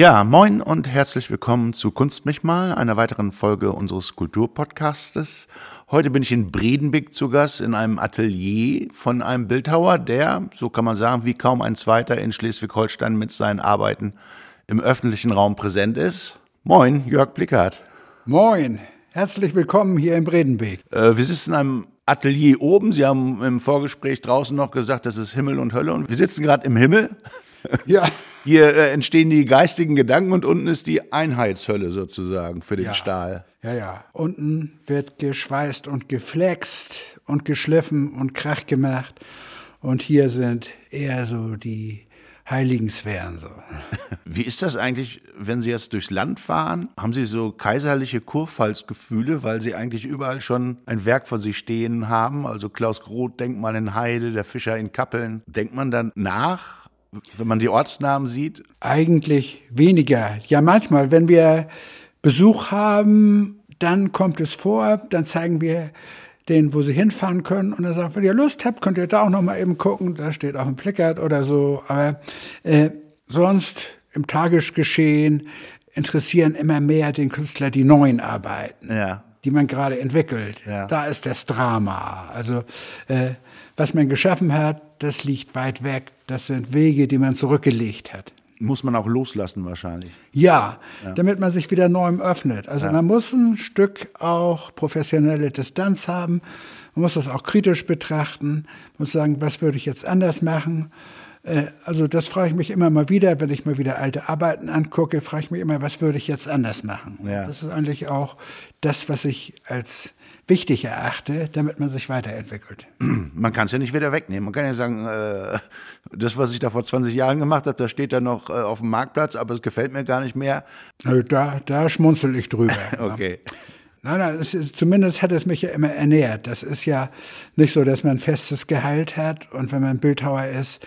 Ja, moin und herzlich willkommen zu Kunst mich mal, einer weiteren Folge unseres Kulturpodcastes. Heute bin ich in Bredenbeck zu Gast in einem Atelier von einem Bildhauer, der, so kann man sagen, wie kaum ein zweiter in Schleswig-Holstein mit seinen Arbeiten im öffentlichen Raum präsent ist. Moin, Jörg Blickert. Moin, herzlich willkommen hier in Bredenbeek. Äh, wir sitzen in einem Atelier oben. Sie haben im Vorgespräch draußen noch gesagt, das ist Himmel und Hölle. Und wir sitzen gerade im Himmel. Ja. Hier äh, entstehen die geistigen Gedanken und unten ist die Einheitshölle sozusagen für den Ja. Stahl. Ja, ja. Unten wird geschweißt und geflext und geschliffen und Krach gemacht. Und hier sind eher so die heiligen Sphären so. Wie ist das eigentlich, wenn Sie jetzt durchs Land fahren? Haben Sie so kaiserliche Kurpfalzgefühle, weil Sie eigentlich überall schon ein Werk von sich stehen haben? Also Klaus Groth, Denkmal in Heide, der Fischer in Kappeln. Denkt man dann nach, wenn man die Ortsnamen sieht? Eigentlich weniger. Ja, manchmal, wenn wir Besuch haben, dann kommt es vor, dann zeigen wir denen, wo sie hinfahren können. Und dann sagen wenn ihr Lust habt, könnt ihr da auch noch mal eben gucken. Da steht auch ein Plickert oder so. Aber äh, sonst im Tagesgeschehen interessieren immer mehr den Künstler die neuen Arbeiten, Ja. die man gerade entwickelt. Ja. Da ist das Drama. Also äh, was man geschaffen hat, das liegt weit weg. Das sind Wege, die man zurückgelegt hat. Muss man auch loslassen wahrscheinlich. Ja, damit man sich wieder neuem öffnet. Also man muss ein Stück auch professionelle Distanz haben. Man muss das auch kritisch betrachten. Man muss sagen, was würde ich jetzt anders machen? Äh, Also das frage ich mich immer mal wieder, wenn ich mal wieder alte Arbeiten angucke, frage ich mich immer, was würde ich jetzt anders machen? Ja. Das ist eigentlich auch das, was ich als wichtig erachte, damit man sich weiterentwickelt. Man kann es ja nicht wieder wegnehmen. Man kann ja sagen, äh, das, was ich da vor 20 Jahren gemacht habe, das steht da noch äh, auf dem Marktplatz, aber es gefällt mir gar nicht mehr. Da, da schmunzel ich drüber. Okay. Nein, nein, es zumindest hat es mich ja immer ernährt. Das ist ja nicht so, dass man ein festes Gehalt hat und wenn man Bildhauer ist,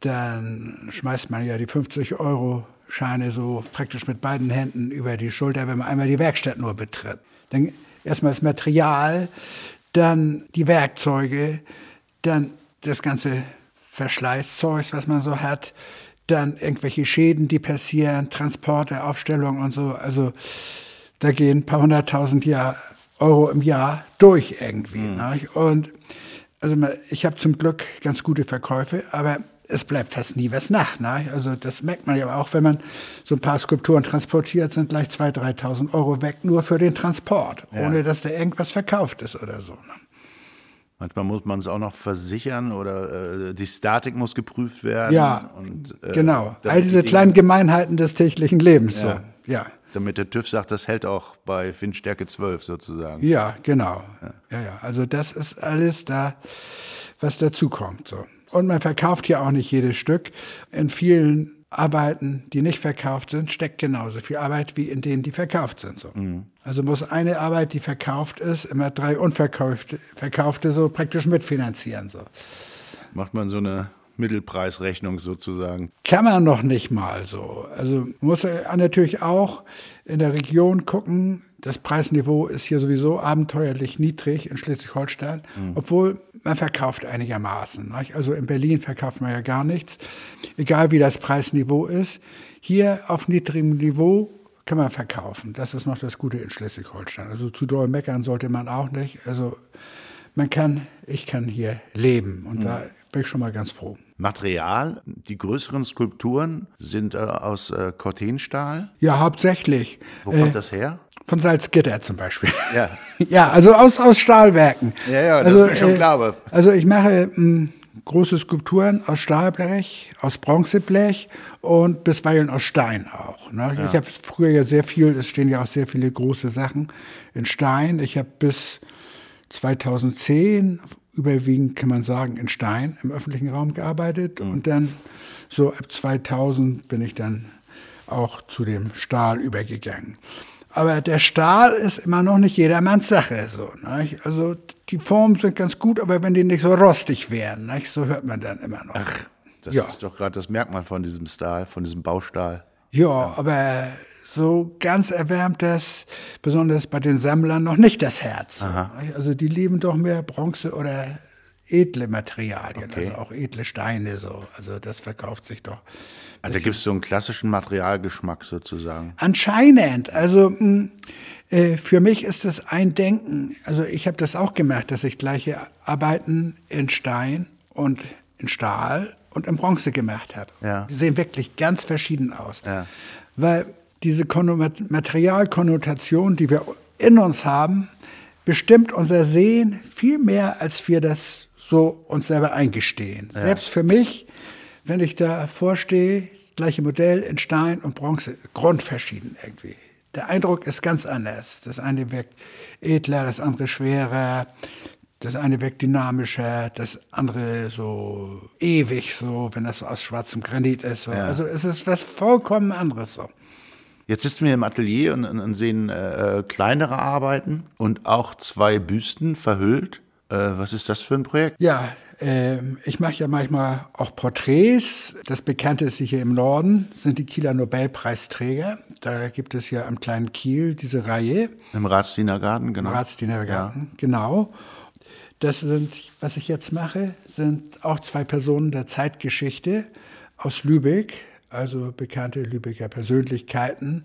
dann schmeißt man ja die 50 Euro Scheine so praktisch mit beiden Händen über die Schulter, wenn man einmal die Werkstatt nur betritt. Dann erstmal das Material, dann die Werkzeuge, dann das ganze Verschleißzeugs, was man so hat, dann irgendwelche Schäden, die passieren, Transporte, Aufstellungen und so. Also da gehen ein paar hunderttausend Jahr, Euro im Jahr durch irgendwie. Ne? Und also ich habe zum Glück ganz gute Verkäufe, aber es bleibt fast nie was nach. Ne? Also das merkt man ja auch, wenn man so ein paar Skulpturen transportiert, sind gleich 2.000, 3.000 Euro weg, nur für den Transport, ohne dass da irgendwas verkauft ist oder so. Ne? Manchmal muss man es auch noch versichern oder äh, die Statik muss geprüft werden. Ja, und, äh, genau. All die diese kleinen Gemeinheiten des täglichen Lebens. Ja. So. Ja. Damit der TÜV sagt, das hält auch bei Windstärke 12 sozusagen. Ja, genau. Ja. ja, Also das ist alles da, was dazukommt. So. Und man verkauft ja auch nicht jedes Stück. In vielen Arbeiten, die nicht verkauft sind, steckt genauso viel Arbeit wie in denen, die verkauft sind. So. Also muss eine Arbeit, die verkauft ist, immer drei unverkaufte verkaufte so praktisch mitfinanzieren. So. Macht man so eine Mittelpreisrechnung sozusagen. Kann man noch nicht mal so. Also muss natürlich auch in der Region gucken. Das Preisniveau ist hier sowieso abenteuerlich niedrig in Schleswig-Holstein, obwohl man verkauft einigermaßen. Nicht? Also in Berlin verkauft man ja gar nichts, egal wie das Preisniveau ist. Hier auf niedrigem Niveau kann man verkaufen. Das ist noch das Gute in Schleswig-Holstein. Also zu doll meckern sollte man auch nicht. Also man kann, ich kann hier leben und da bin ich schon mal ganz froh. Material, die größeren Skulpturen sind äh, aus äh, Cortenstahl. Ja, hauptsächlich. Wo Äh, kommt das her? Von Salzgitter zum Beispiel. Ja. ja, also aus, aus Stahlwerken. Ja, ja, das also, ist schon klar, aber- Also ich mache mh, große Skulpturen aus Stahlblech, aus Bronzeblech und bisweilen aus Stein auch. Ne? Ich habe früher ja sehr viel, es stehen ja auch sehr viele große Sachen in Stein. Ich habe bis 2010 überwiegend, kann man sagen, in Stein im öffentlichen Raum gearbeitet und dann so ab 2000 bin ich dann auch zu dem Stahl übergegangen. Aber der Stahl ist immer noch nicht jedermanns Sache. So, nicht? Also die Formen sind ganz gut, aber wenn die nicht so rostig wären, nicht? so hört man dann immer noch. Das Ja. ist doch gerade das Merkmal von diesem Stahl, von diesem Baustahl. Ja, aber so ganz erwärmt das, besonders bei den Sammlern, noch nicht das Herz. nicht? Also die lieben doch mehr Bronze oder edle Materialien, Okay. also auch edle Steine so. Also das verkauft sich doch Also da gibt es so einen klassischen Materialgeschmack sozusagen. Anscheinend. Also mh, äh, für mich ist das ein Denken. Also ich habe das auch gemerkt, dass ich gleiche Arbeiten in Stein und in Stahl und in Bronze gemacht habe. Ja. Die sehen wirklich ganz verschieden aus. Ja. Weil diese Konno- Materialkonnotation, die wir in uns haben, bestimmt unser Sehen viel mehr, als wir das so uns selber eingestehen. Selbst für mich, wenn ich da vorstehe, gleiche Modell in Stein und Bronze, grundverschieden irgendwie. Der Eindruck ist ganz anders. Das eine wirkt edler, das andere schwerer. Das eine wirkt dynamischer, das andere so ewig, so, wenn das so aus schwarzem Granit ist. So. Also es ist was vollkommen anderes so. Jetzt sitzen wir im Atelier und, und, sehen äh, kleinere Arbeiten und auch zwei Büsten verhüllt. Äh, was ist das für ein Projekt? Ja, ich mache ja manchmal auch Porträts. Das bekannteste hier im Norden sind die Kieler Nobelpreisträger. Da gibt es ja am kleinen Kiel diese Reihe, Im Ratsdienergarten, genau. im Ratsdienergarten, genau. Das sind, was ich jetzt mache, sind auch zwei Personen der Zeitgeschichte aus Lübeck, also bekannte Lübecker Persönlichkeiten.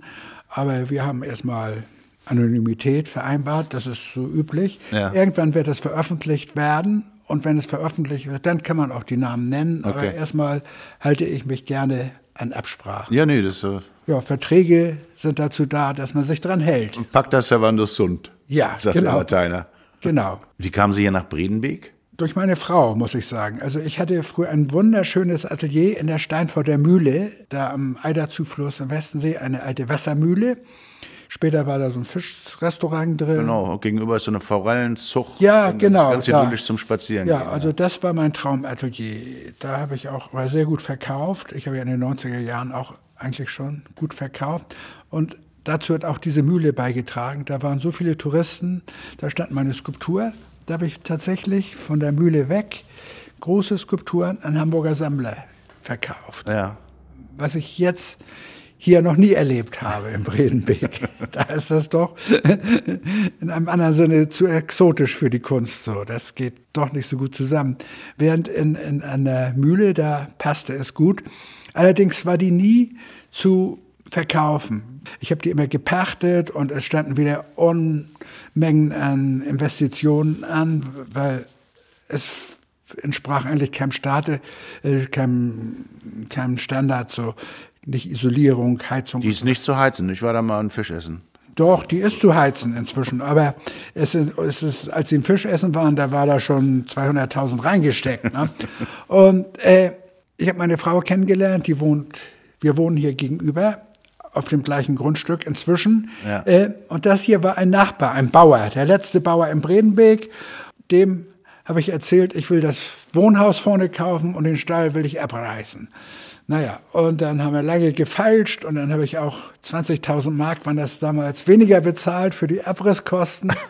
Aber wir haben erstmal Anonymität vereinbart, das ist so üblich. Ja. Irgendwann wird das veröffentlicht werden und wenn es veröffentlicht wird, dann kann man auch die Namen nennen. Aber Okay. erstmal halte ich mich gerne an Absprachen. Ja, nee, das äh, Ja, Verträge sind dazu da, dass man sich dran hält. Pacta servandus sunt. Ja, sagt genau. der Lateiner. Genau. Wie kamen Sie hier nach Bredenbeek? Durch meine Frau, muss ich sagen. Also ich hatte früher ein wunderschönes Atelier in der Steinforder Mühle, da am Eiderzufluss am Westensee, eine alte Wassermühle. Später war da so ein Fischrestaurant drin. Genau, gegenüber ist so eine Forellenzucht. Ja, genau, Das Ganze ja. idyllisch zum Spazieren Ja, gehen. also das war mein Traumatelier. Da habe ich auch war sehr gut verkauft. Ich habe ja in den 90er Jahren auch eigentlich schon gut verkauft. Und dazu hat auch diese Mühle beigetragen. Da waren so viele Touristen, da stand meine Skulptur. Da habe ich tatsächlich von der Mühle weg große Skulpturen an Hamburger Sammler verkauft. ja. Was ich jetzt hier noch nie erlebt habe im Bredenbeek. da ist das doch in einem anderen Sinne zu exotisch für die Kunst so. Das geht doch nicht so gut zusammen. Während in, in einer Mühle, da passte es gut. Allerdings war die nie zu verkaufen. Ich habe die immer gepachtet und es standen wieder Unmengen an Investitionen an, weil es entsprach eigentlich keinem Staat, äh, keinem, keinem Standard, so nicht Isolierung, Heizung. Die ist nicht zu heizen. Ich war da mal ein Fisch essen. Doch, die ist zu heizen inzwischen. Aber es ist, es ist, als sie im Fisch essen waren, da war da schon 200.000 reingesteckt. Ne? Und äh, ich habe meine Frau kennengelernt, die wohnt, wir wohnen hier gegenüber auf dem gleichen Grundstück inzwischen. Ja. Äh, und das hier war ein Nachbar, ein Bauer, der letzte Bauer im Bredenbeek. Dem habe ich erzählt, ich will das Wohnhaus vorne kaufen und den Stall will ich abreißen. Naja, und dann haben wir lange gefeilscht und dann habe ich auch 20.000 Mark, waren das damals, weniger bezahlt für die Abrisskosten.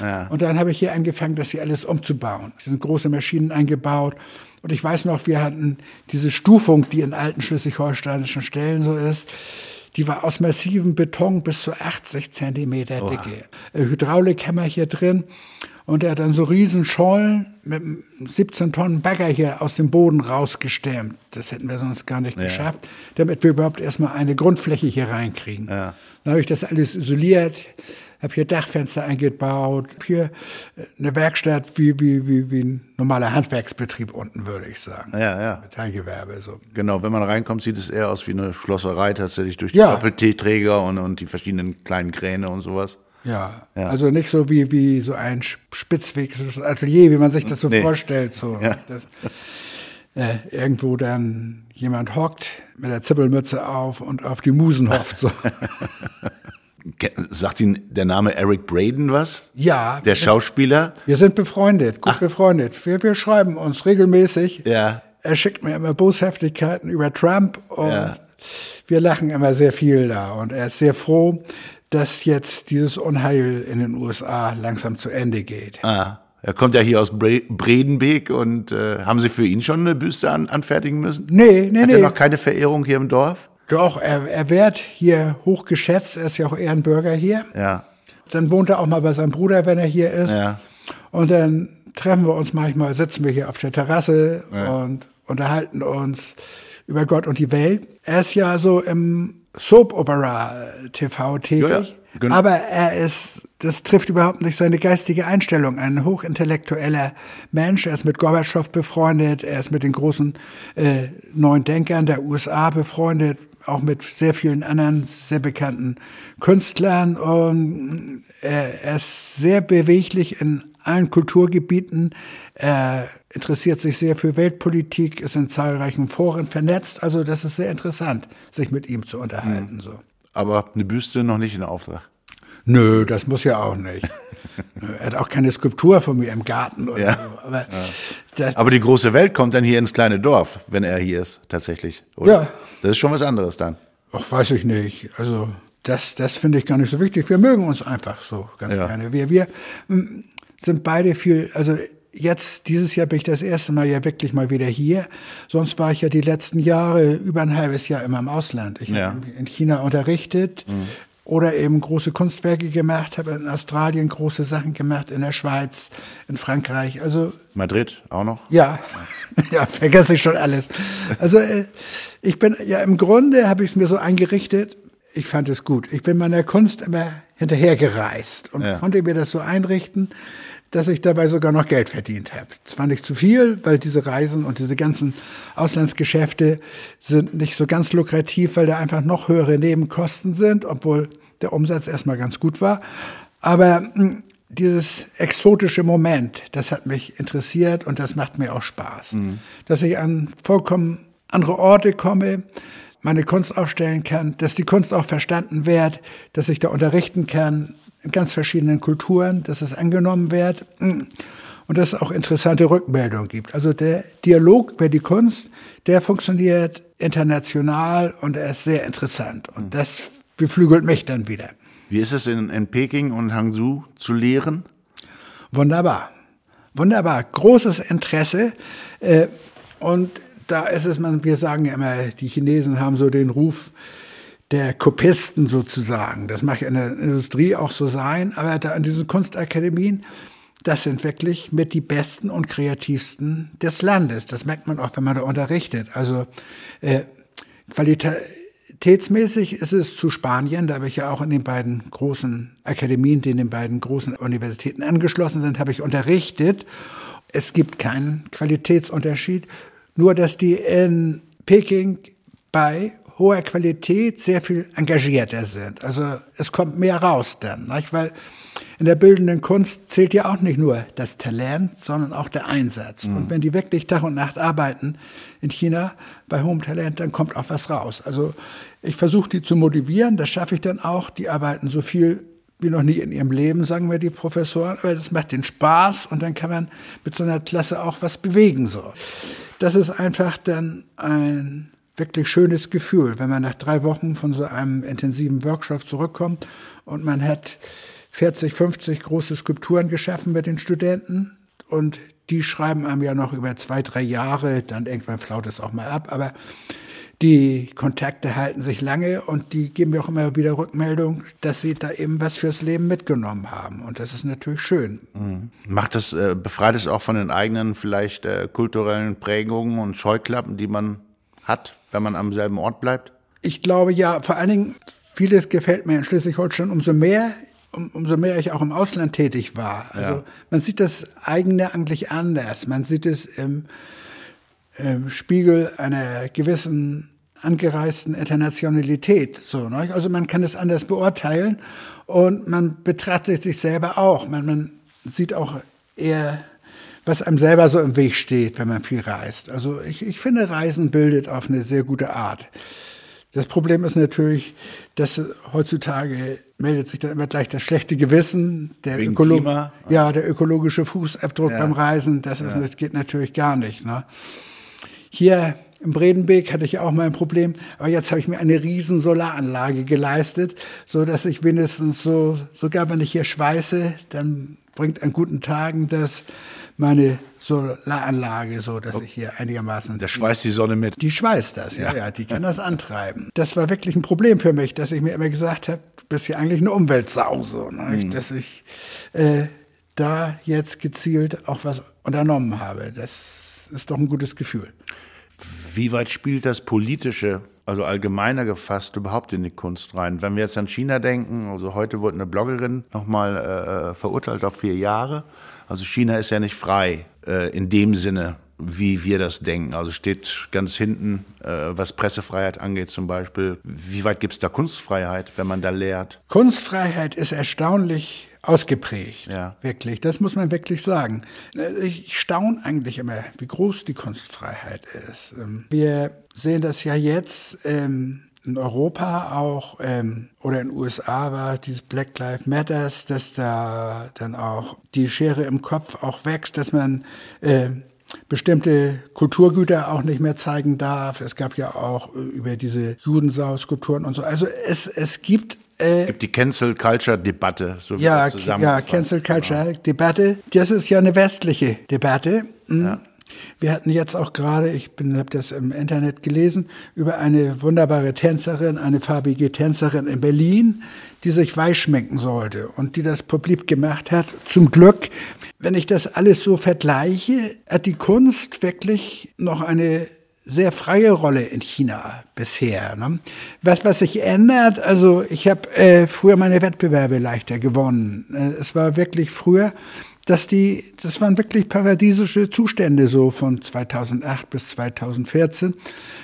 Ja. Und dann habe ich hier angefangen, das hier alles umzubauen. Es sind große Maschinen eingebaut. Und ich weiß noch, wir hatten diese Stufung, die in alten schleswig-holsteinischen Stellen so ist. Die war aus massivem Beton bis zu 80 Zentimeter dicke. Äh, Hydraulik haben wir hier drin. Und er hat dann so riesen Schollen mit einem 17 Tonnen Bagger hier aus dem Boden rausgestemmt. Das hätten wir sonst gar nicht geschafft, damit wir überhaupt erstmal eine Grundfläche hier reinkriegen. Ja. Dann habe ich das alles isoliert, habe hier Dachfenster eingebaut, hier äh, eine Werkstatt wie, wie, wie, wie ein normaler Handwerksbetrieb unten, würde ich sagen. Ja, ja. Metallgewerbe, so. Genau, wenn man reinkommt, sieht es eher aus wie eine Schlosserei tatsächlich durch die Ja. Doppel-T-Träger und, und die verschiedenen kleinen Kräne und sowas. Ja, Ja. also nicht so wie, wie so ein spitzwegiges Atelier, wie man sich das so Nee. vorstellt. So. Ja. Das, äh, irgendwo dann jemand hockt mit der Zippelmütze auf und auf die Musen hofft. So. Sagt Ihnen der Name Eric Braden was? ja, Der Schauspieler? wir sind befreundet, gut befreundet. Wir, wir schreiben uns regelmäßig. Ja. Er schickt mir immer Boshaftigkeiten über Trump und Ja. wir lachen immer sehr viel da. Und er ist sehr froh, dass jetzt dieses Unheil in den USA langsam zu Ende geht. Ah, er kommt ja hier aus Bre Bredenbeek und äh, haben Sie für ihn schon eine Büste an anfertigen müssen? Nee, nee, Hat nee. er noch keine Verehrung hier im Dorf? Doch, er, er wird hier hoch geschätzt. Er ist ja auch Ehrenbürger hier. Ja. Dann wohnt er auch mal bei seinem Bruder, wenn er hier ist. Ja. Und dann treffen wir uns manchmal, sitzen wir hier auf der Terrasse und unterhalten uns über Gott und die Welt. Er ist ja so im Soap-Opera-TV tätig. Ja, ja. Genau. Aber er ist, das trifft überhaupt nicht seine geistige Einstellung. Ein hochintellektueller Mensch. Er ist mit Gorbatschow befreundet. Er ist mit den großen äh, neuen Denkern der USA befreundet. Auch mit sehr vielen anderen sehr bekannten Künstlern. Und er, er ist sehr beweglich in allen Kulturgebieten. Er interessiert sich sehr für Weltpolitik, ist in zahlreichen Foren vernetzt. Also das ist sehr interessant, sich mit ihm zu unterhalten. Mhm. So aber eine Büste noch nicht in Auftrag. Nö, das muss ja auch nicht. er hat auch keine Skulptur von mir im Garten oder ja. so. Aber, ja. aber, die große Welt kommt dann hier ins kleine Dorf, wenn er hier ist, tatsächlich. Oder? Ja. Das ist schon was anderes dann. Ach, weiß ich nicht. Also, das, das finde ich gar nicht so wichtig. Wir mögen uns einfach so ganz ja. gerne. Wir, wir sind beide viel, also jetzt, dieses Jahr bin ich das erste Mal ja wirklich mal wieder hier. Sonst war ich ja die letzten Jahre über ein halbes Jahr immer im Ausland. Ich ja. habe in China unterrichtet mhm. oder eben große Kunstwerke gemacht, habe in Australien große Sachen gemacht, in der Schweiz, in Frankreich. Also Madrid auch noch? Ja, ja, vergesse ich schon alles. Also äh, ich bin ja im Grunde habe ich es mir so eingerichtet. Ich fand es gut. Ich bin meiner Kunst immer hinterhergereist und ja. konnte mir das so einrichten dass ich dabei sogar noch Geld verdient habe. Zwar nicht zu viel, weil diese Reisen und diese ganzen Auslandsgeschäfte sind nicht so ganz lukrativ, weil da einfach noch höhere Nebenkosten sind, obwohl der Umsatz erstmal ganz gut war. Aber hm, dieses exotische Moment, das hat mich interessiert und das macht mir auch Spaß. Mhm. Dass ich an vollkommen andere Orte komme, meine Kunst aufstellen kann, dass die Kunst auch verstanden wird, dass ich da unterrichten kann, ganz verschiedenen Kulturen, dass es angenommen wird und dass es auch interessante Rückmeldungen gibt. Also der Dialog über die Kunst, der funktioniert international und er ist sehr interessant und das beflügelt mich dann wieder. Wie ist es in, in Peking und Hangzhou zu lehren? Wunderbar. Wunderbar. Großes Interesse. Äh, und da ist es, man, wir sagen ja immer, die Chinesen haben so den Ruf, der Kopisten sozusagen. Das mag in der Industrie auch so sein, aber da an diesen Kunstakademien, das sind wirklich mit die besten und kreativsten des Landes. Das merkt man auch, wenn man da unterrichtet. Also äh, qualitätsmäßig ist es zu Spanien, da habe ich ja auch in den beiden großen Akademien, die in den beiden großen Universitäten angeschlossen sind, habe ich unterrichtet. Es gibt keinen Qualitätsunterschied, nur dass die in Peking bei hoher Qualität sehr viel engagierter sind. Also es kommt mehr raus dann, nicht? weil in der bildenden Kunst zählt ja auch nicht nur das Talent, sondern auch der Einsatz. Mhm. Und wenn die wirklich Tag und Nacht arbeiten in China bei hohem Talent, dann kommt auch was raus. Also ich versuche die zu motivieren, das schaffe ich dann auch. Die arbeiten so viel wie noch nie in ihrem Leben, sagen wir die Professoren, aber das macht den Spaß und dann kann man mit so einer Klasse auch was bewegen. So. Das ist einfach dann ein wirklich schönes Gefühl, wenn man nach drei Wochen von so einem intensiven Workshop zurückkommt und man hat 40, 50 große Skulpturen geschaffen mit den Studenten und die schreiben einem ja noch über zwei, drei Jahre, dann irgendwann flaut es auch mal ab, aber die Kontakte halten sich lange und die geben mir auch immer wieder Rückmeldung, dass sie da eben was fürs Leben mitgenommen haben. Und das ist natürlich schön. Mhm. Macht das, äh, befreit es auch von den eigenen vielleicht äh, kulturellen Prägungen und Scheuklappen, die man hat, wenn man am selben Ort bleibt? Ich glaube ja, vor allen Dingen, vieles gefällt mir in Schleswig-Holstein umso mehr, um, umso mehr ich auch im Ausland tätig war. Also ja. man sieht das eigene eigentlich anders. Man sieht es im, im Spiegel einer gewissen angereisten Internationalität. So, ne? Also man kann es anders beurteilen und man betrachtet sich selber auch. Man, man sieht auch eher was einem selber so im Weg steht, wenn man viel reist. Also ich, ich finde, Reisen bildet auf eine sehr gute Art. Das Problem ist natürlich, dass heutzutage meldet sich dann immer gleich das schlechte Gewissen, der, Ökolo Klima. ja, der ökologische Fußabdruck ja. beim Reisen. Das ist, ja. geht natürlich gar nicht. Ne? Hier im Bredenbeek hatte ich auch mal ein Problem, aber jetzt habe ich mir eine riesen Solaranlage geleistet, so dass ich wenigstens so, sogar wenn ich hier schweiße, dann bringt an guten Tagen das meine Solaranlage, so dass ich hier einigermaßen. Der schweißt die Sonne mit. Die schweißt das, ja, ja, die kann das antreiben. Das war wirklich ein Problem für mich, dass ich mir immer gesagt habe, du bist hier eigentlich eine Umweltsau, so, ne? mhm. dass ich äh, da jetzt gezielt auch was unternommen habe. Das ist doch ein gutes Gefühl. Wie weit spielt das Politische, also allgemeiner gefasst, überhaupt in die Kunst rein? Wenn wir jetzt an China denken, also heute wurde eine Bloggerin nochmal äh, verurteilt auf vier Jahre. Also China ist ja nicht frei äh, in dem Sinne, wie wir das denken. Also steht ganz hinten, äh, was Pressefreiheit angeht zum Beispiel. Wie weit gibt es da Kunstfreiheit, wenn man da lehrt? Kunstfreiheit ist erstaunlich ausgeprägt. Ja. Wirklich, das muss man wirklich sagen. Ich staune eigentlich immer, wie groß die Kunstfreiheit ist. Ähm, wir sehen das ja jetzt ähm, in Europa auch ähm, oder in den USA war dieses Black Lives Matters, dass da dann auch die Schere im Kopf auch wächst, dass man äh, bestimmte Kulturgüter auch nicht mehr zeigen darf. Es gab ja auch äh, über diese Judensau-Skulpturen und so. Also es, es gibt äh, gibt die Cancel Culture Debatte, so ja, ja, Cancel Culture genau. Debatte. Das ist ja eine westliche Debatte. Mhm. Ja. Wir hatten jetzt auch gerade, ich habe das im Internet gelesen, über eine wunderbare Tänzerin, eine farbige Tänzerin in Berlin, die sich weiß schminken sollte und die das publik gemacht hat. Zum Glück, wenn ich das alles so vergleiche, hat die Kunst wirklich noch eine sehr freie Rolle in China bisher. Ne? Was, was sich ändert, also ich habe äh, früher meine Wettbewerbe leichter gewonnen. Äh, es war wirklich früher dass die, das waren wirklich paradiesische Zustände so von 2008 bis 2014,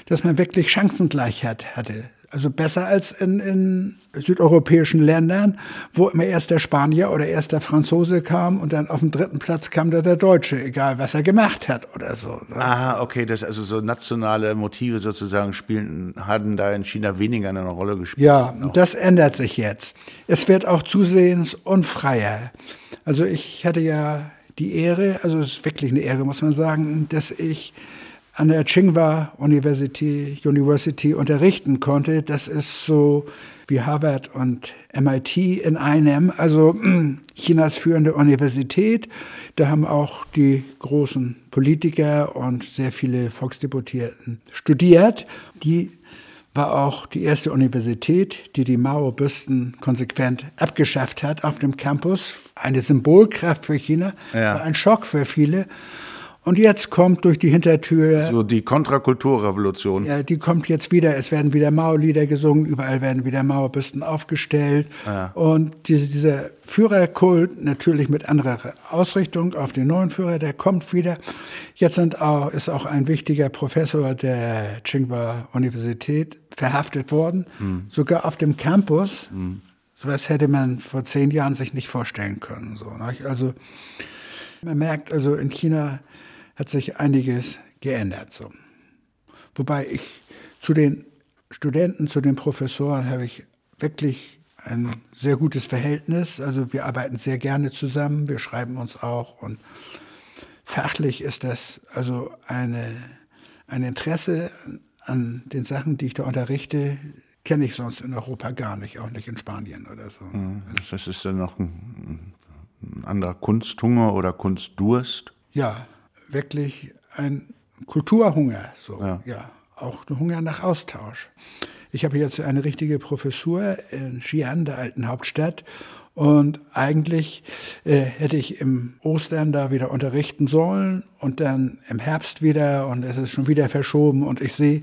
dass man wirklich Chancengleichheit hatte. Also besser als in, in südeuropäischen Ländern, wo immer erst der Spanier oder erst der Franzose kam und dann auf dem dritten Platz kam da der Deutsche, egal was er gemacht hat oder so. Ne? Aha, okay, das also so nationale Motive sozusagen spielen, hatten da in China weniger eine Rolle gespielt. Ja, und das ändert sich jetzt. Es wird auch zusehends unfreier. Also ich hatte ja die Ehre, also es ist wirklich eine Ehre, muss man sagen, dass ich an der Tsinghua University, University unterrichten konnte. Das ist so wie Harvard und MIT in einem, also Chinas führende Universität. Da haben auch die großen Politiker und sehr viele Volksdeputierten studiert. Die war auch die erste Universität, die die Mao-Büsten konsequent abgeschafft hat auf dem Campus. Eine Symbolkraft für China, ja. war ein Schock für viele. Und jetzt kommt durch die Hintertür. So die Kontrakulturrevolution. Ja, die kommt jetzt wieder. Es werden wieder Mao-Lieder gesungen, überall werden wieder Mao-Büsten aufgestellt. Ja. Und diese, dieser Führerkult, natürlich mit anderer Ausrichtung auf den neuen Führer, der kommt wieder. Jetzt sind auch, ist auch ein wichtiger Professor der Tsinghua Universität verhaftet worden, hm. sogar auf dem Campus. Hm. Sowas hätte man vor zehn Jahren sich nicht vorstellen können. So, nicht? Also man merkt also in China hat sich einiges geändert. So. Wobei ich zu den Studenten, zu den Professoren habe ich wirklich ein sehr gutes Verhältnis. Also wir arbeiten sehr gerne zusammen, wir schreiben uns auch und fachlich ist das also eine, ein Interesse an den Sachen, die ich da unterrichte, kenne ich sonst in Europa gar nicht, auch nicht in Spanien oder so. Mhm. Das ist dann noch ein, ein anderer Kunsthunger oder Kunstdurst? Ja, wirklich ein Kulturhunger, so, ja. ja. Auch ein Hunger nach Austausch. Ich habe jetzt eine richtige Professur in Xi'an, der alten Hauptstadt. Und eigentlich äh, hätte ich im Ostern da wieder unterrichten sollen und dann im Herbst wieder und es ist schon wieder verschoben und ich sehe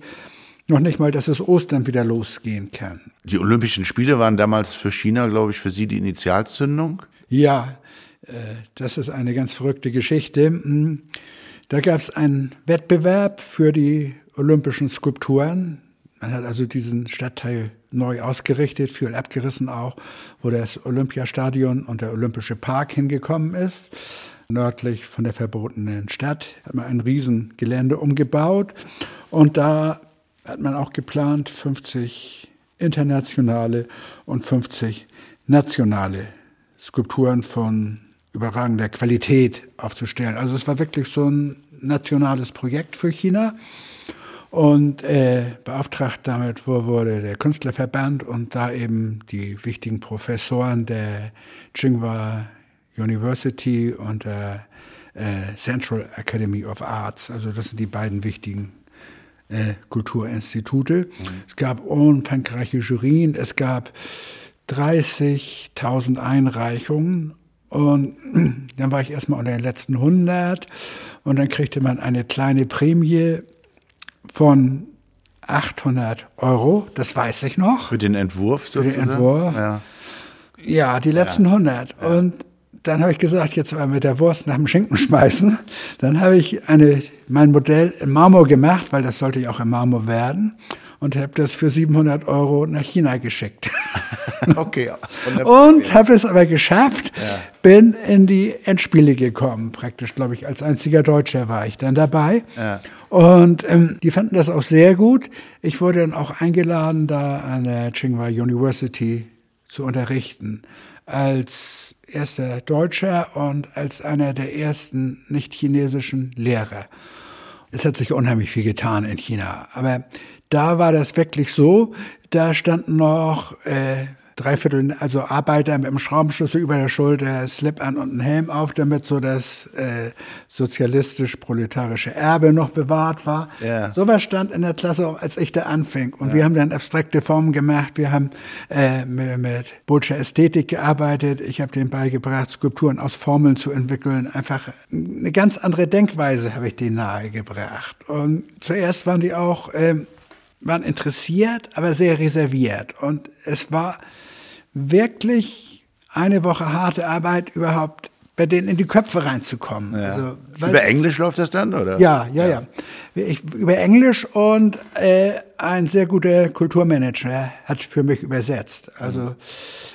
noch nicht mal, dass es Ostern wieder losgehen kann. Die Olympischen Spiele waren damals für China, glaube ich, für Sie die Initialzündung? Ja, äh, das ist eine ganz verrückte Geschichte. Da gab es einen Wettbewerb für die olympischen Skulpturen. Man hat also diesen Stadtteil neu ausgerichtet, viel abgerissen auch, wo das Olympiastadion und der Olympische Park hingekommen ist. Nördlich von der verbotenen Stadt hat man ein Riesengelände umgebaut und da hat man auch geplant, 50 internationale und 50 nationale Skulpturen von überragender Qualität aufzustellen. Also es war wirklich so ein nationales Projekt für China. Und äh, beauftragt damit wurde der Künstlerverband und da eben die wichtigen Professoren der Tsinghua University und der äh, Central Academy of Arts. Also das sind die beiden wichtigen äh, Kulturinstitute. Mhm. Es gab umfangreiche Jurien, es gab 30.000 Einreichungen und dann war ich erstmal unter den letzten 100 und dann kriegte man eine kleine Prämie, von 800 Euro, das weiß ich noch. Für den Entwurf sozusagen? Für den Entwurf. Ja, ja die letzten ja. 100. Ja. Und dann habe ich gesagt, jetzt mal mit der Wurst nach dem Schinken schmeißen. Dann habe ich eine, mein Modell in Marmor gemacht, weil das sollte ja auch in Marmor werden. Und habe das für 700 Euro nach China geschickt. okay. Und habe es aber geschafft, ja. bin in die Endspiele gekommen. Praktisch, glaube ich, als einziger Deutscher war ich dann dabei. Ja. Und ähm, die fanden das auch sehr gut. Ich wurde dann auch eingeladen, da an der Tsinghua University zu unterrichten. Als erster Deutscher und als einer der ersten nicht-chinesischen Lehrer. Es hat sich unheimlich viel getan in China. Aber da war das wirklich so, da standen noch äh, Dreiviertel, also Arbeiter mit einem Schraubenschlüssel über der Schulter, Slip an und einen Helm auf, damit so das äh, sozialistisch-proletarische Erbe noch bewahrt war. Ja. Sowas stand in der Klasse, als ich da anfing. Und ja. wir haben dann abstrakte Formen gemacht. Wir haben äh, mit, mit Bolscher Ästhetik gearbeitet. Ich habe denen beigebracht, Skulpturen aus Formeln zu entwickeln. Einfach eine ganz andere Denkweise habe ich denen nahegebracht. Und zuerst waren die auch äh, waren interessiert, aber sehr reserviert. Und es war wirklich eine Woche harte Arbeit überhaupt bei denen in die Köpfe reinzukommen. Ja. Also, über Englisch läuft das dann, oder? Ja, ja, ja. ja. Ich, über Englisch und äh, ein sehr guter Kulturmanager hat für mich übersetzt. Also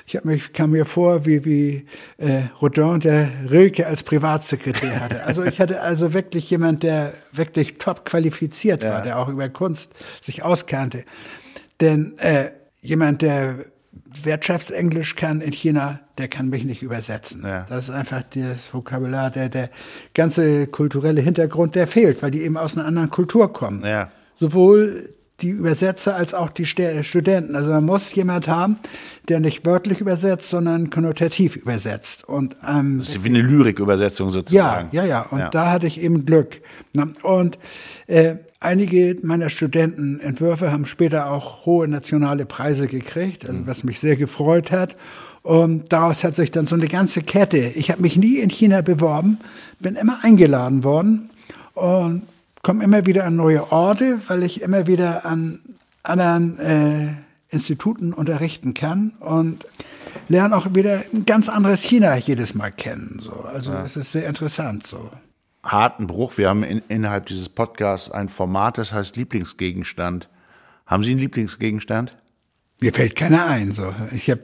ich hab mich kam mir vor, wie wie äh, Rodin der Rilke als Privatsekretär hatte. Also ich hatte also wirklich jemand, der wirklich top qualifiziert ja. war, der auch über Kunst sich auskannte. Denn äh, jemand, der Wirtschaftsenglisch kann in China, der kann mich nicht übersetzen. Ja. Das ist einfach das Vokabular, der, der ganze kulturelle Hintergrund, der fehlt, weil die eben aus einer anderen Kultur kommen. Ja. Sowohl die Übersetzer als auch die Studenten. Also man muss jemand haben, der nicht wörtlich übersetzt, sondern konnotativ übersetzt. Und, ähm, das ist wie eine Lyrikübersetzung sozusagen. Ja, ja, ja. Und ja. da hatte ich eben Glück. Und äh, Einige meiner Studentenentwürfe haben später auch hohe nationale Preise gekriegt, also was mich sehr gefreut hat. Und daraus hat sich dann so eine ganze Kette. Ich habe mich nie in China beworben, bin immer eingeladen worden und komme immer wieder an neue Orte, weil ich immer wieder an anderen äh, Instituten unterrichten kann und lerne auch wieder ein ganz anderes China jedes Mal kennen. So. Also ja. es ist sehr interessant so harten Bruch. Wir haben in, innerhalb dieses Podcasts ein Format, das heißt Lieblingsgegenstand. Haben Sie einen Lieblingsgegenstand? Mir fällt keiner ein. So. Ich habe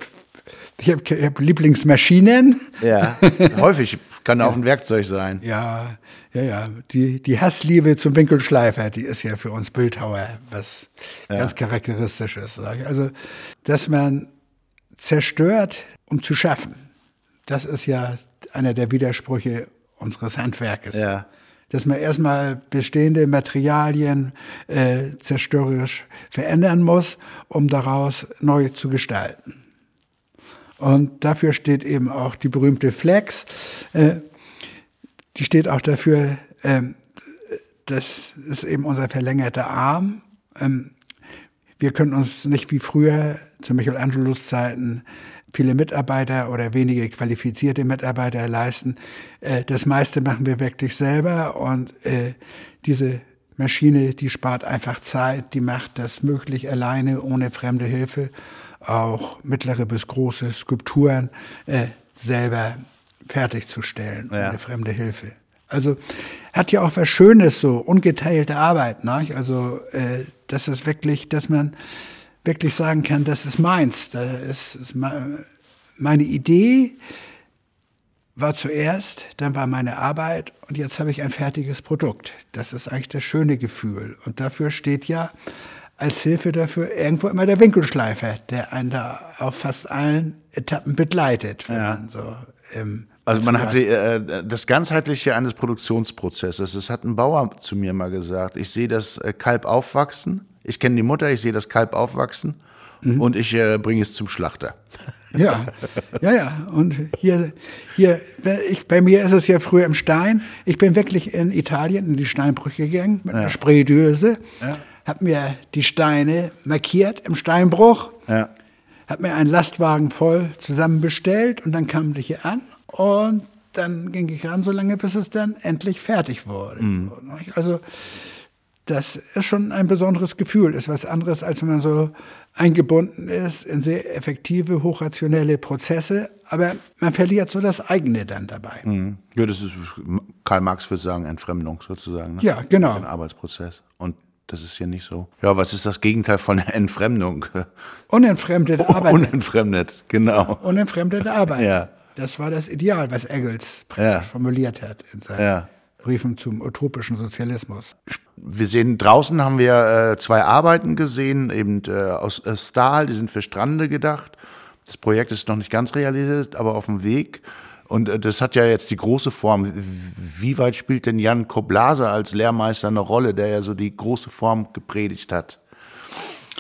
ich hab, ich hab Lieblingsmaschinen. Ja, häufig kann auch ein Werkzeug sein. Ja, ja, ja. Die, die Hassliebe zum Winkelschleifer, die ist ja für uns Bildhauer was ja. ganz charakteristisches. Also, dass man zerstört, um zu schaffen, das ist ja einer der Widersprüche unseres Handwerkes. Ja. Dass man erstmal bestehende Materialien äh, zerstörerisch verändern muss, um daraus neu zu gestalten. Und dafür steht eben auch die berühmte Flex. Äh, die steht auch dafür, äh, das ist eben unser verlängerter Arm. Ähm, wir können uns nicht wie früher zu Michelangelos Zeiten viele Mitarbeiter oder wenige qualifizierte Mitarbeiter leisten. Äh, das meiste machen wir wirklich selber und äh, diese Maschine, die spart einfach Zeit, die macht das möglich, alleine ohne fremde Hilfe auch mittlere bis große Skulpturen äh, selber fertigzustellen, ja. ohne fremde Hilfe. Also hat ja auch was Schönes so, ungeteilte Arbeit. Ne? Also äh, das ist wirklich, dass man wirklich sagen kann, das ist meins. Das ist, ist meine Idee war zuerst, dann war meine Arbeit und jetzt habe ich ein fertiges Produkt. Das ist eigentlich das schöne Gefühl. Und dafür steht ja als Hilfe dafür irgendwo immer der Winkelschleifer, der einen da auf fast allen Etappen begleitet. Ja. so also man hatte äh, das ganzheitliche eines Produktionsprozesses. Das hat ein Bauer zu mir mal gesagt. Ich sehe das äh, Kalb aufwachsen ich kenne die Mutter, ich sehe das Kalb aufwachsen mhm. und ich äh, bringe es zum Schlachter. Ja, ja, ja. Und hier, hier, ich, bei mir ist es ja früher im Stein. Ich bin wirklich in Italien in die Steinbrüche gegangen mit ja. einer Spraydöse, ja. Habe mir die Steine markiert im Steinbruch, ja. habe mir einen Lastwagen voll zusammenbestellt und dann kam ich hier an und dann ging ich ran so lange, bis es dann endlich fertig wurde. Mhm. Also das ist schon ein besonderes Gefühl, ist was anderes, als wenn man so eingebunden ist in sehr effektive, hochrationelle Prozesse, aber man verliert so das eigene dann dabei. Mhm. Ja, das ist, Karl Marx würde sagen, Entfremdung sozusagen. Ne? Ja, genau. Ein Arbeitsprozess. Und das ist hier nicht so. Ja, was ist das Gegenteil von Entfremdung? Unentfremdete Arbeit. Unentfremdet, genau. Unentfremdete Arbeit. Ja. Das war das Ideal, was Engels ja. formuliert hat in seinen ja. Briefen zum utopischen Sozialismus. Wir sehen, draußen haben wir äh, zwei Arbeiten gesehen, eben äh, aus äh, Stahl, die sind für Strande gedacht. Das Projekt ist noch nicht ganz realisiert, aber auf dem Weg. Und äh, das hat ja jetzt die große Form. Wie weit spielt denn Jan Koblase als Lehrmeister eine Rolle, der ja so die große Form gepredigt hat?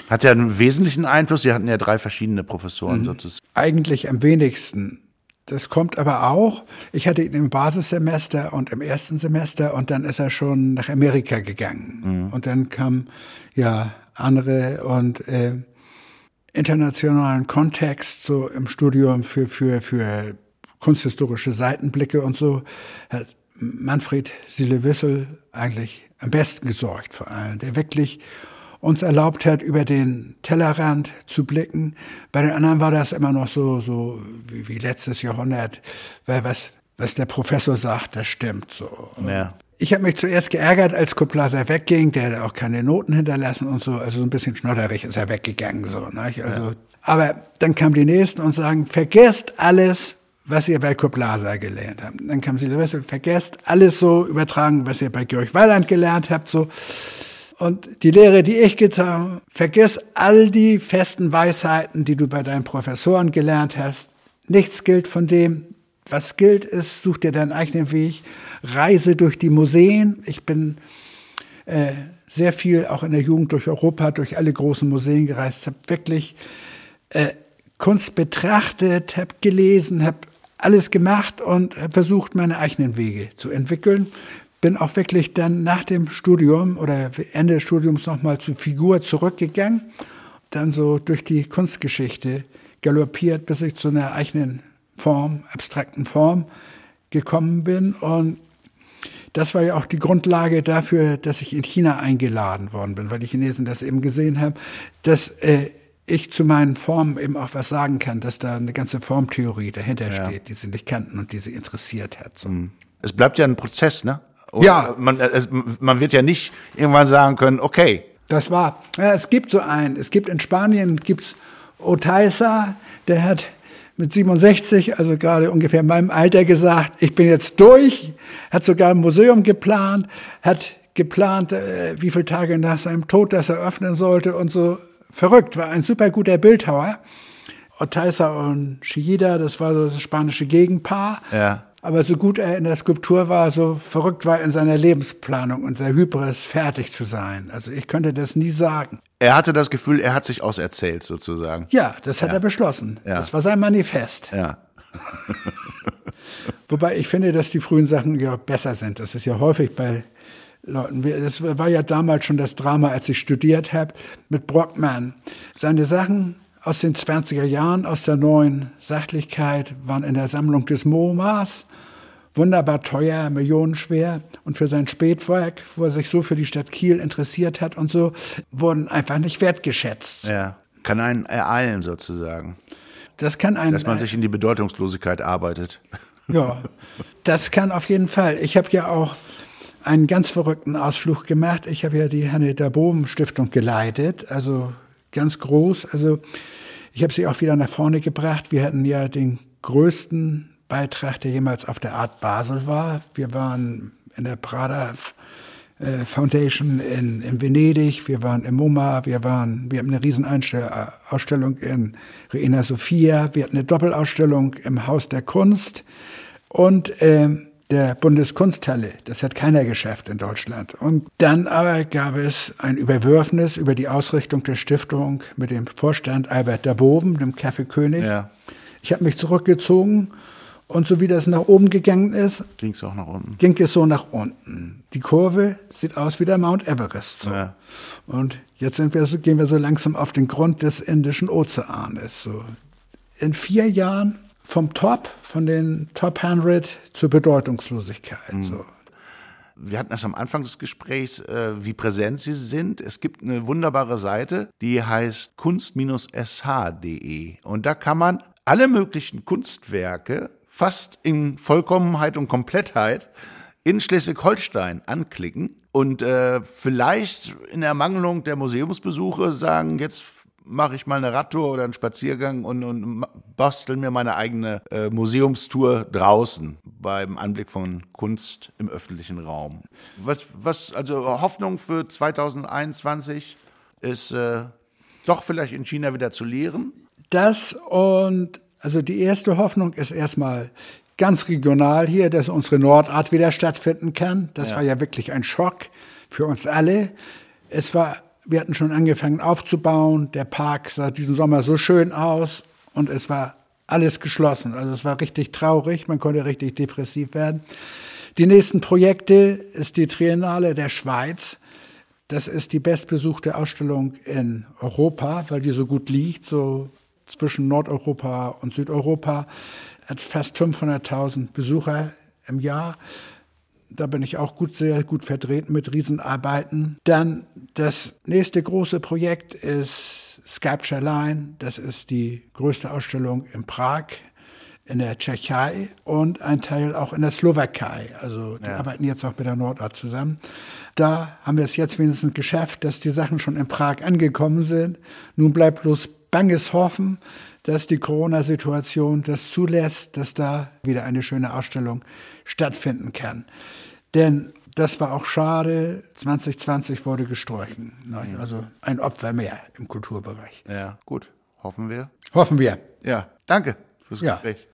Hat er einen wesentlichen Einfluss? Sie hatten ja drei verschiedene Professoren mhm. sozusagen. Eigentlich am wenigsten. Das kommt aber auch. Ich hatte ihn im Basissemester und im ersten Semester und dann ist er schon nach Amerika gegangen. Mhm. Und dann kam ja andere und äh, internationalen Kontext so im Studium für, für, für kunsthistorische Seitenblicke und so hat Manfred Siele-Wissel eigentlich am besten gesorgt vor allem, der wirklich uns erlaubt hat, über den Tellerrand zu blicken. Bei den anderen war das immer noch so, so wie, wie letztes Jahrhundert, weil was, was der Professor sagt, das stimmt so. Ja. Ich habe mich zuerst geärgert, als Koplaser wegging, der hat auch keine Noten hinterlassen und so, also so ein bisschen schnodderig ist er weggegangen so. Ne? Also, ja. Aber dann kamen die Nächsten und sagen, vergesst alles, was ihr bei Koblasa gelernt habt. Dann kam Silvester, vergesst alles so übertragen, was ihr bei Georg Weiland gelernt habt, so. Und die Lehre, die ich getan habe, vergiss all die festen Weisheiten, die du bei deinen Professoren gelernt hast. Nichts gilt von dem. Was gilt ist, such dir deinen eigenen Weg, reise durch die Museen. Ich bin äh, sehr viel auch in der Jugend durch Europa, durch alle großen Museen gereist, habe wirklich äh, Kunst betrachtet, habe gelesen, habe alles gemacht und versucht, meine eigenen Wege zu entwickeln. Bin auch wirklich dann nach dem Studium oder Ende des Studiums nochmal zur Figur zurückgegangen, dann so durch die Kunstgeschichte galoppiert, bis ich zu einer eigenen Form, abstrakten Form gekommen bin. Und das war ja auch die Grundlage dafür, dass ich in China eingeladen worden bin, weil die Chinesen das eben gesehen haben, dass äh, ich zu meinen Formen eben auch was sagen kann, dass da eine ganze Formtheorie dahinter ja. steht, die sie nicht kannten und die sie interessiert hat. So. Mhm. Es bleibt ja ein Prozess, ne? Und ja. Man, es, man wird ja nicht irgendwann sagen können, okay. Das war, ja, es gibt so einen, es gibt in Spanien, gibt's Oteiza, der hat mit 67, also gerade ungefähr in meinem Alter gesagt, ich bin jetzt durch, hat sogar ein Museum geplant, hat geplant, äh, wie viele Tage nach seinem Tod das eröffnen sollte und so verrückt, war ein super guter Bildhauer. Oteiza und Chillida, das war so das spanische Gegenpaar. Ja. Aber so gut er in der Skulptur war, so verrückt war er in seiner Lebensplanung und der Hybris, fertig zu sein. Also ich könnte das nie sagen. Er hatte das Gefühl, er hat sich auserzählt sozusagen. Ja, das hat ja. er beschlossen. Ja. Das war sein Manifest. Ja. Wobei ich finde, dass die frühen Sachen ja besser sind. Das ist ja häufig bei Leuten. Das war ja damals schon das Drama, als ich studiert habe, mit Brockman. Seine Sachen aus den 20er Jahren, aus der neuen Sachlichkeit, waren in der Sammlung des MoMAs. Wunderbar teuer, millionenschwer. Und für sein Spätwerk, wo er sich so für die Stadt Kiel interessiert hat und so, wurden einfach nicht wertgeschätzt. Ja, kann einen ereilen sozusagen. Das kann einen. Dass man sich in die Bedeutungslosigkeit arbeitet. Ja, das kann auf jeden Fall. Ich habe ja auch einen ganz verrückten Ausflug gemacht. Ich habe ja die Hanne der Bohm Stiftung geleitet, also ganz groß. Also ich habe sie auch wieder nach vorne gebracht. Wir hatten ja den größten Beitrag, der jemals auf der Art Basel war. Wir waren in der Prada äh, Foundation in, in Venedig, wir waren im MoMA, wir waren, wir haben eine riesen Ausstellung in Reina Sofia, wir hatten eine Doppelausstellung im Haus der Kunst und äh, der Bundeskunsthalle. Das hat keiner geschafft in Deutschland. Und dann aber gab es ein Überwürfnis über die Ausrichtung der Stiftung mit dem Vorstand Albert Daboven, dem Kaffeekönig. Ja. Ich habe mich zurückgezogen und so wie das nach oben gegangen ist, ging es auch nach unten. Ging es so nach unten. Die Kurve sieht aus wie der Mount Everest. So. Ja. Und jetzt wir gehen wir so langsam auf den Grund des Indischen Ozeanes. So. In vier Jahren vom Top, von den Top 100 zur Bedeutungslosigkeit. Mhm. So. wir hatten das am Anfang des Gesprächs, äh, wie präsent Sie sind. Es gibt eine wunderbare Seite, die heißt kunst-sh.de. Und da kann man alle möglichen Kunstwerke fast in Vollkommenheit und Komplettheit in Schleswig-Holstein anklicken und äh, vielleicht in Ermangelung der Museumsbesuche sagen, jetzt mache ich mal eine Radtour oder einen Spaziergang und, und bastel mir meine eigene äh, Museumstour draußen beim Anblick von Kunst im öffentlichen Raum. Was, was also Hoffnung für 2021 ist äh, doch vielleicht in China wieder zu lehren? Das und also die erste Hoffnung ist erstmal ganz regional hier, dass unsere Nordart wieder stattfinden kann. Das ja. war ja wirklich ein Schock für uns alle. Es war wir hatten schon angefangen aufzubauen. Der Park sah diesen Sommer so schön aus und es war alles geschlossen. Also es war richtig traurig, man konnte richtig depressiv werden. Die nächsten Projekte ist die Triennale der Schweiz. Das ist die bestbesuchte Ausstellung in Europa, weil die so gut liegt, so zwischen Nordeuropa und Südeuropa. Hat fast 500.000 Besucher im Jahr. Da bin ich auch gut, sehr gut vertreten mit Riesenarbeiten. Dann das nächste große Projekt ist Sculpture Line. Das ist die größte Ausstellung in Prag in der Tschechei und ein Teil auch in der Slowakei. Also die ja. arbeiten jetzt auch mit der Nordart zusammen. Da haben wir es jetzt wenigstens geschafft, dass die Sachen schon in Prag angekommen sind. Nun bleibt bloß banges Hoffen, dass die Corona-Situation das zulässt, dass da wieder eine schöne Ausstellung stattfinden kann. Denn das war auch schade. 2020 wurde gestrichen. Mhm. Also ein Opfer mehr im Kulturbereich. Ja, gut. Hoffen wir. Hoffen wir. Ja, danke fürs Gespräch.